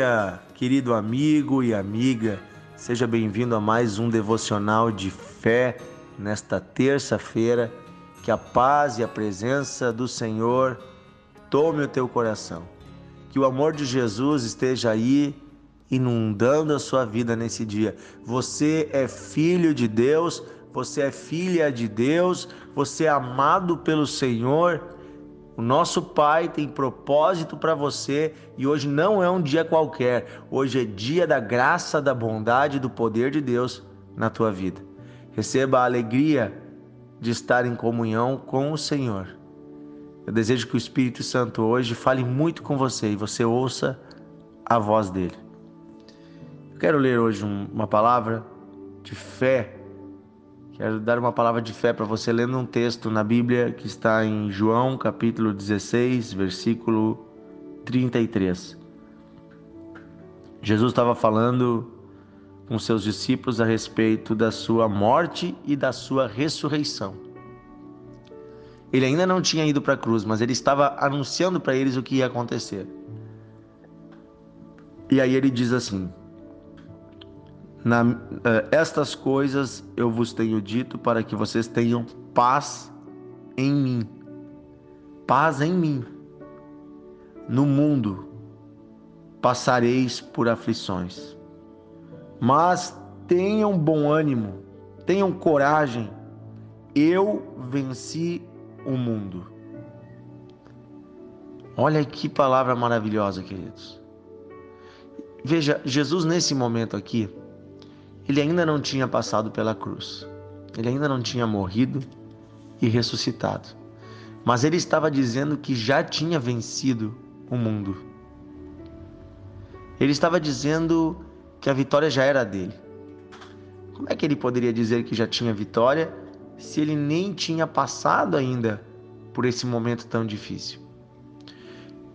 dia, querido amigo e amiga. Seja bem-vindo a mais um devocional de fé nesta terça-feira. Que a paz e a presença do Senhor tome o teu coração. Que o amor de Jesus esteja aí inundando a sua vida nesse dia. Você é filho de Deus, você é filha de Deus, você é amado pelo Senhor o nosso Pai tem propósito para você e hoje não é um dia qualquer. Hoje é dia da graça, da bondade e do poder de Deus na tua vida. Receba a alegria de estar em comunhão com o Senhor. Eu desejo que o Espírito Santo hoje fale muito com você e você ouça a voz dele. Eu quero ler hoje uma palavra de fé Quero dar uma palavra de fé para você lendo um texto na Bíblia que está em João, capítulo 16, versículo 33. Jesus estava falando com seus discípulos a respeito da sua morte e da sua ressurreição. Ele ainda não tinha ido para a cruz, mas ele estava anunciando para eles o que ia acontecer. E aí ele diz assim: na, uh, estas coisas eu vos tenho dito para que vocês tenham paz em mim. Paz em mim. No mundo passareis por aflições. Mas tenham bom ânimo, tenham coragem. Eu venci o mundo. Olha que palavra maravilhosa, queridos. Veja, Jesus nesse momento aqui, ele ainda não tinha passado pela cruz. Ele ainda não tinha morrido e ressuscitado. Mas ele estava dizendo que já tinha vencido o mundo. Ele estava dizendo que a vitória já era dele. Como é que ele poderia dizer que já tinha vitória se ele nem tinha passado ainda por esse momento tão difícil?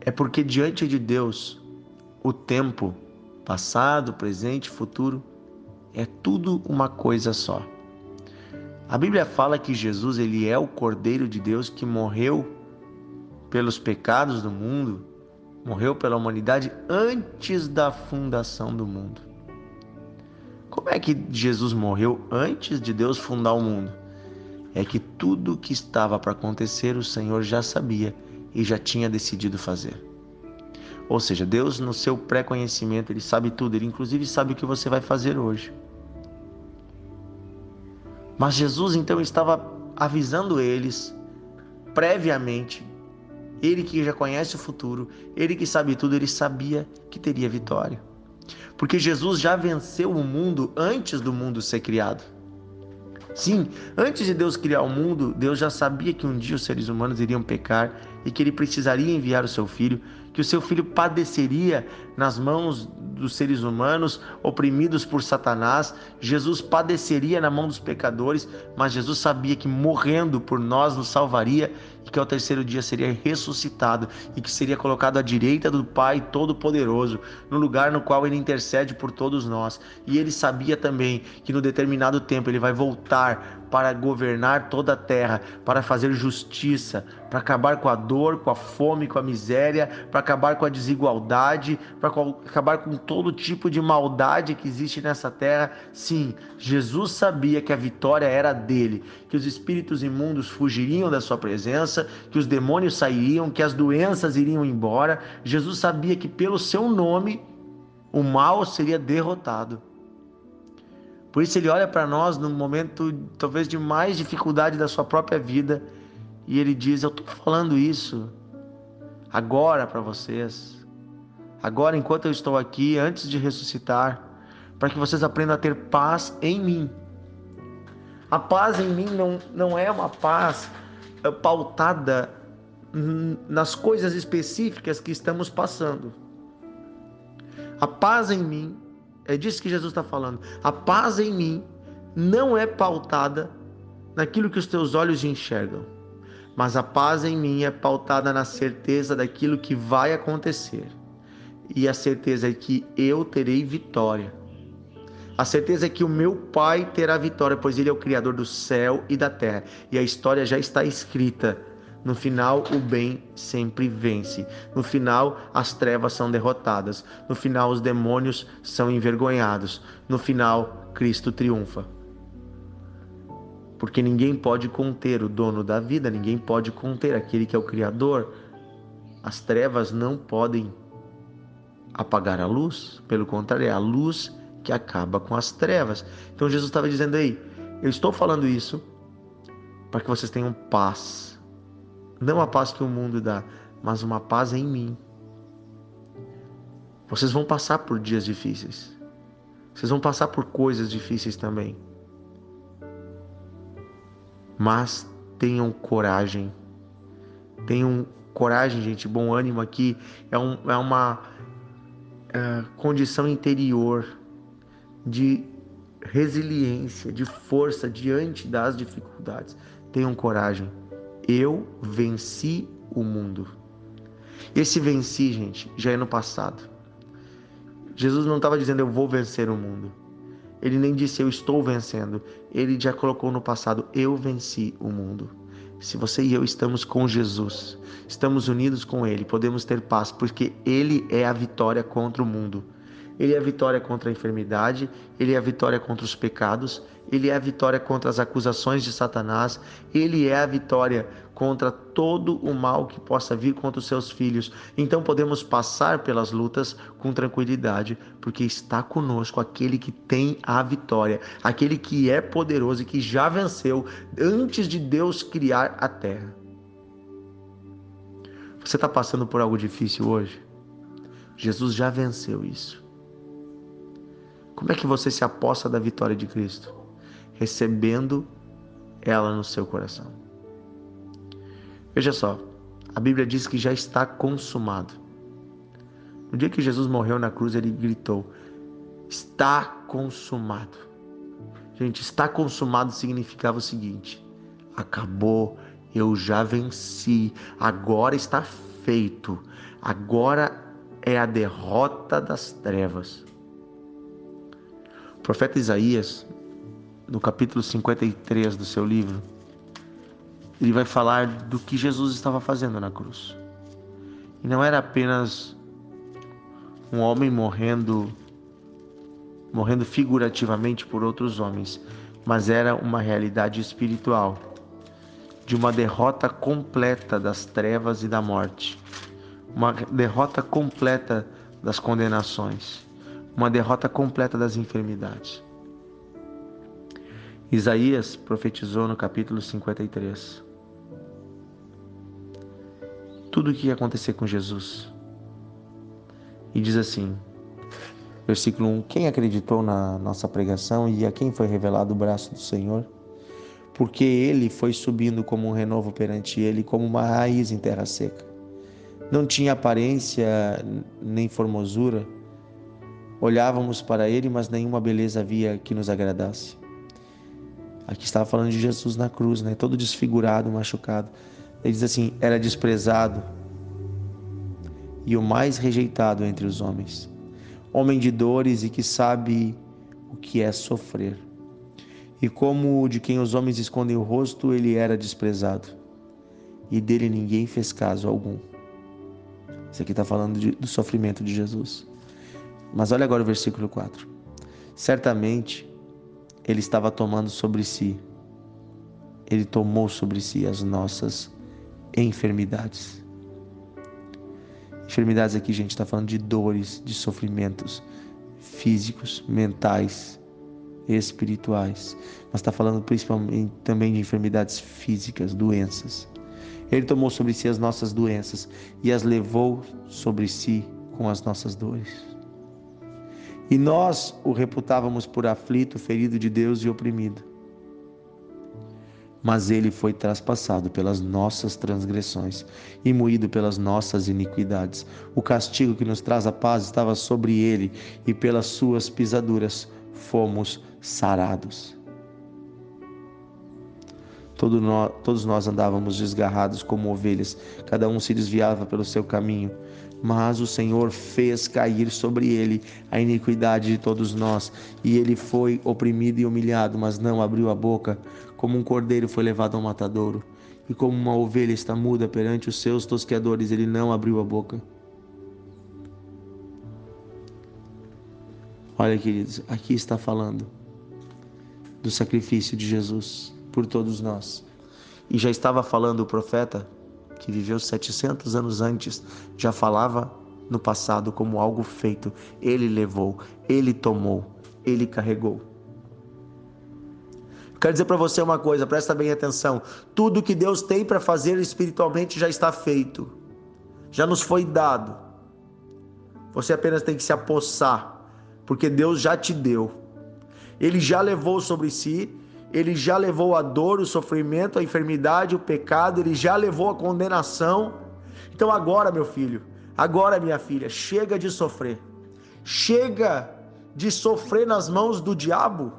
É porque diante de Deus, o tempo, passado, presente, futuro, é tudo uma coisa só. A Bíblia fala que Jesus ele é o Cordeiro de Deus que morreu pelos pecados do mundo, morreu pela humanidade antes da fundação do mundo. Como é que Jesus morreu antes de Deus fundar o mundo? É que tudo que estava para acontecer o Senhor já sabia e já tinha decidido fazer. Ou seja, Deus no seu pré-conhecimento, ele sabe tudo, ele inclusive sabe o que você vai fazer hoje. Mas Jesus então estava avisando eles previamente. Ele que já conhece o futuro, ele que sabe tudo, ele sabia que teria vitória. Porque Jesus já venceu o mundo antes do mundo ser criado. Sim, antes de Deus criar o mundo, Deus já sabia que um dia os seres humanos iriam pecar e que ele precisaria enviar o seu filho, que o seu filho padeceria nas mãos dos seres humanos, oprimidos por Satanás. Jesus padeceria na mão dos pecadores, mas Jesus sabia que morrendo por nós nos salvaria e que ao terceiro dia seria ressuscitado e que seria colocado à direita do Pai Todo-Poderoso, no lugar no qual ele intercede por todos nós. E ele sabia também que no determinado tempo ele vai voltar para governar toda a terra, para fazer justiça, para acabar com a dor, com a fome, com a miséria, para acabar com a desigualdade, para acabar com todo tipo de maldade que existe nessa terra. Sim, Jesus sabia que a vitória era dele, que os espíritos imundos fugiriam da sua presença, que os demônios sairiam, que as doenças iriam embora. Jesus sabia que pelo seu nome o mal seria derrotado. Por isso ele olha para nós no momento talvez de mais dificuldade da sua própria vida e ele diz: Eu estou falando isso agora para vocês, agora enquanto eu estou aqui, antes de ressuscitar, para que vocês aprendam a ter paz em mim. A paz em mim não, não é uma paz eh, pautada nas coisas específicas que estamos passando. A paz em mim é disso que Jesus está falando. A paz em mim não é pautada naquilo que os teus olhos enxergam, mas a paz em mim é pautada na certeza daquilo que vai acontecer. E a certeza é que eu terei vitória. A certeza é que o meu Pai terá vitória, pois Ele é o Criador do céu e da terra. E a história já está escrita No final, o bem sempre vence. No final, as trevas são derrotadas. No final, os demônios são envergonhados. No final, Cristo triunfa. Porque ninguém pode conter o dono da vida, ninguém pode conter aquele que é o Criador. As trevas não podem apagar a luz, pelo contrário, é a luz que acaba com as trevas. Então Jesus estava dizendo aí: eu estou falando isso para que vocês tenham paz. Não a paz que o mundo dá, mas uma paz em mim. Vocês vão passar por dias difíceis. Vocês vão passar por coisas difíceis também. Mas tenham coragem. Tenham coragem, gente. Bom ânimo aqui é, um, é uma é, condição interior de resiliência, de força diante das dificuldades. Tenham coragem. Eu venci o mundo. Esse venci, gente, já é no passado. Jesus não estava dizendo eu vou vencer o mundo. Ele nem disse eu estou vencendo. Ele já colocou no passado eu venci o mundo. Se você e eu estamos com Jesus, estamos unidos com Ele, podemos ter paz, porque Ele é a vitória contra o mundo. Ele é a vitória contra a enfermidade, ele é a vitória contra os pecados, ele é a vitória contra as acusações de Satanás, ele é a vitória contra todo o mal que possa vir contra os seus filhos. Então podemos passar pelas lutas com tranquilidade, porque está conosco aquele que tem a vitória, aquele que é poderoso e que já venceu antes de Deus criar a terra. Você está passando por algo difícil hoje? Jesus já venceu isso. Como é que você se aposta da vitória de Cristo? Recebendo ela no seu coração. Veja só, a Bíblia diz que já está consumado. No dia que Jesus morreu na cruz, ele gritou: Está consumado. Gente, está consumado significava o seguinte: acabou, eu já venci, agora está feito, agora é a derrota das trevas profeta Isaías, no capítulo 53 do seu livro, ele vai falar do que Jesus estava fazendo na cruz. E não era apenas um homem morrendo morrendo figurativamente por outros homens, mas era uma realidade espiritual de uma derrota completa das trevas e da morte, uma derrota completa das condenações uma derrota completa das enfermidades. Isaías profetizou no capítulo 53 tudo o que ia acontecer com Jesus. E diz assim, versículo 1: Quem acreditou na nossa pregação e a quem foi revelado o braço do Senhor? Porque ele foi subindo como um renovo perante ele, como uma raiz em terra seca. Não tinha aparência nem formosura Olhávamos para ele, mas nenhuma beleza havia que nos agradasse. Aqui estava falando de Jesus na cruz, né? Todo desfigurado, machucado. Ele diz assim: era desprezado e o mais rejeitado entre os homens. Homem de dores e que sabe o que é sofrer. E como de quem os homens escondem o rosto, ele era desprezado. E dele ninguém fez caso algum. Isso aqui está falando de, do sofrimento de Jesus. Mas olha agora o versículo 4. Certamente ele estava tomando sobre si, ele tomou sobre si as nossas enfermidades. Enfermidades aqui, gente, está falando de dores, de sofrimentos físicos, mentais, espirituais, mas está falando principalmente também de enfermidades físicas, doenças. Ele tomou sobre si as nossas doenças e as levou sobre si com as nossas dores. E nós o reputávamos por aflito, ferido de Deus e oprimido. Mas ele foi traspassado pelas nossas transgressões e moído pelas nossas iniquidades. O castigo que nos traz a paz estava sobre ele, e pelas suas pisaduras fomos Todo nós, todos nós andávamos desgarrados como ovelhas, cada um se desviava pelo seu caminho mas o Senhor fez cair sobre ele a iniquidade de todos nós, e ele foi oprimido e humilhado, mas não abriu a boca, como um cordeiro foi levado ao matadouro, E como uma ovelha está muda perante os seus tosqueadores, ele não abriu a boca. Olha, queridos, aqui está falando do sacrifício de Jesus por todos nós. E já estava falando o profeta, que viveu 700 anos antes, já falava no passado como algo feito. Ele levou, ele tomou, ele carregou. Quero dizer para você uma coisa, presta bem atenção. Tudo que Deus tem para fazer espiritualmente já está feito. Já nos foi dado. Você apenas tem que se apossar, porque Deus já te deu. Ele já levou sobre si, ele já levou a dor, o sofrimento, a enfermidade, o pecado, ele já levou a condenação. Então agora, meu filho, agora, minha filha, chega de sofrer. Chega de sofrer nas mãos do diabo.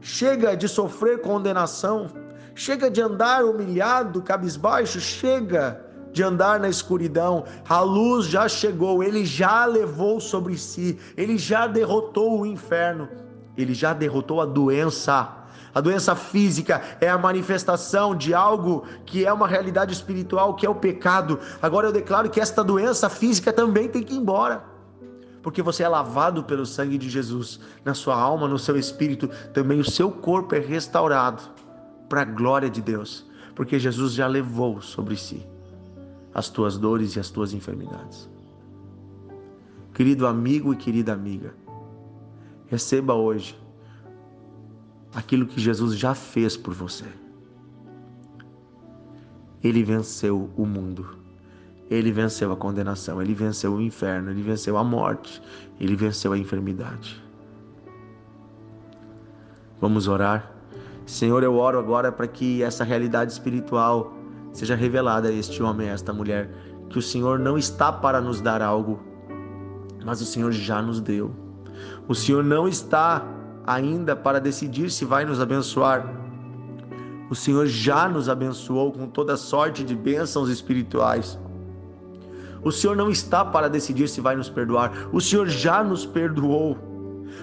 Chega de sofrer condenação. Chega de andar humilhado, cabisbaixo. Chega de andar na escuridão. A luz já chegou, ele já levou sobre si, ele já derrotou o inferno, ele já derrotou a doença. A doença física é a manifestação de algo que é uma realidade espiritual, que é o pecado. Agora eu declaro que esta doença física também tem que ir embora porque você é lavado pelo sangue de Jesus, na sua alma, no seu espírito, também o seu corpo é restaurado para a glória de Deus, porque Jesus já levou sobre si as tuas dores e as tuas enfermidades. Querido amigo e querida amiga, receba hoje aquilo que Jesus já fez por você. Ele venceu o mundo. Ele venceu a condenação, ele venceu o inferno, ele venceu a morte, ele venceu a enfermidade. Vamos orar? Senhor, eu oro agora para que essa realidade espiritual seja revelada a este homem, a esta mulher, que o Senhor não está para nos dar algo, mas o Senhor já nos deu. O Senhor não está ainda para decidir se vai nos abençoar. O Senhor já nos abençoou com toda sorte de bênçãos espirituais. O Senhor não está para decidir se vai nos perdoar, o Senhor já nos perdoou.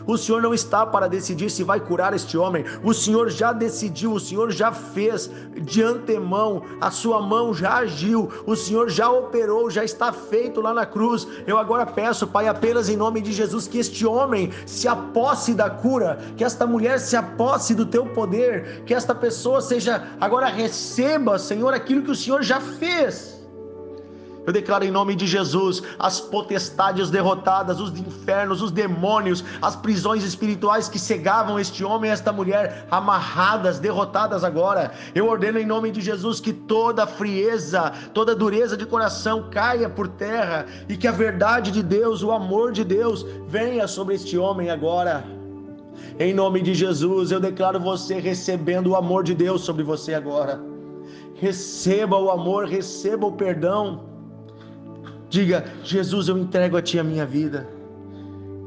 O Senhor não está para decidir se vai curar este homem. O Senhor já decidiu, o Senhor já fez de antemão, a sua mão já agiu, o Senhor já operou, já está feito lá na cruz. Eu agora peço, Pai, apenas em nome de Jesus, que este homem se aposse da cura, que esta mulher se aposse do teu poder, que esta pessoa seja agora receba, Senhor, aquilo que o Senhor já fez. Eu declaro em nome de Jesus as potestades derrotadas, os infernos, os demônios, as prisões espirituais que cegavam este homem e esta mulher, amarradas, derrotadas agora. Eu ordeno em nome de Jesus que toda frieza, toda dureza de coração caia por terra e que a verdade de Deus, o amor de Deus, venha sobre este homem agora. Em nome de Jesus, eu declaro você recebendo o amor de Deus sobre você agora. Receba o amor, receba o perdão Diga, Jesus, eu entrego a Ti a minha vida.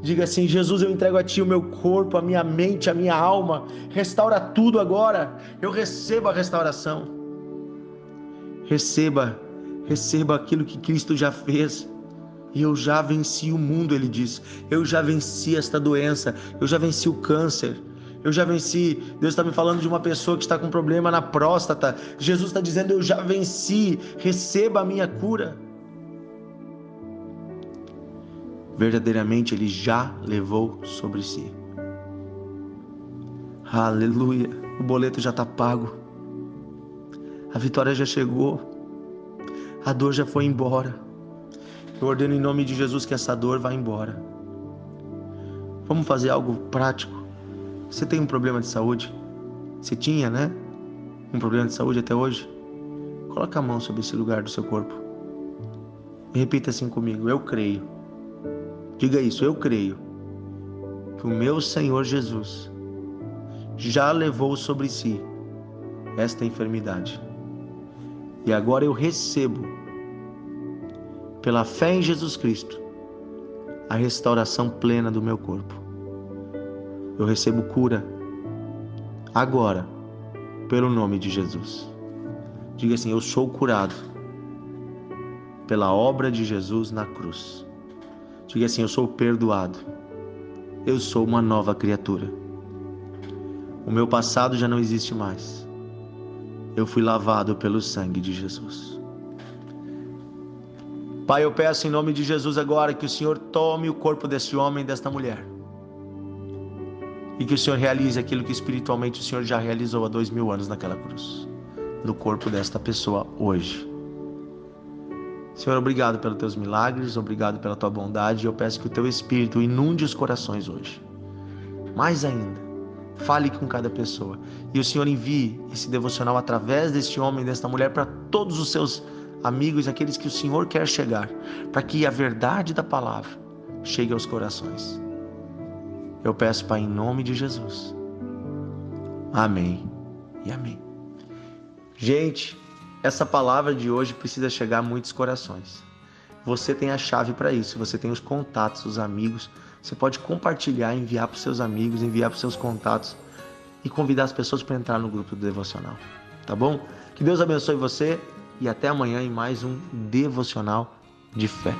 Diga assim: Jesus, eu entrego a Ti o meu corpo, a minha mente, a minha alma. Restaura tudo agora. Eu recebo a restauração. Receba, receba aquilo que Cristo já fez. E eu já venci o mundo, ele diz. Eu já venci esta doença. Eu já venci o câncer. Eu já venci. Deus está me falando de uma pessoa que está com problema na próstata. Jesus está dizendo: Eu já venci. Receba a minha cura. Verdadeiramente ele já levou sobre si. Aleluia! O boleto já está pago, a vitória já chegou, a dor já foi embora. Eu ordeno em nome de Jesus que essa dor vá embora. Vamos fazer algo prático. Você tem um problema de saúde? Você tinha, né? Um problema de saúde até hoje? Coloque a mão sobre esse lugar do seu corpo. E repita assim comigo: Eu creio Diga isso, eu creio que o meu Senhor Jesus já levou sobre si esta enfermidade. E agora eu recebo, pela fé em Jesus Cristo, a restauração plena do meu corpo. Eu recebo cura agora, pelo nome de Jesus. Diga assim: Eu sou curado pela obra de Jesus na cruz. Diga assim: Eu sou perdoado. Eu sou uma nova criatura. O meu passado já não existe mais. eu fui lavado pelo sangue de Jesus. Pai, eu peço em nome de Jesus agora que o Senhor tome o corpo desse homem e desta mulher. E que o Senhor realize aquilo que espiritualmente o Senhor já realizou há dois mil anos naquela cruz. No corpo desta pessoa hoje. Senhor, obrigado pelos teus milagres, obrigado pela tua bondade. Eu peço que o teu Espírito inunde os corações hoje. Mais ainda, fale com cada pessoa. E o Senhor envie esse devocional através deste homem, desta mulher, para todos os seus amigos, aqueles que o Senhor quer chegar, para que a verdade da palavra chegue aos corações. Eu peço, Pai, em nome de Jesus. Amém e amém. Gente, essa palavra de hoje precisa chegar a muitos corações. Você tem a chave para isso, você tem os contatos, os amigos. Você pode compartilhar, enviar para os seus amigos, enviar para os seus contatos e convidar as pessoas para entrar no grupo do devocional. Tá bom? Que Deus abençoe você e até amanhã em mais um devocional de fé.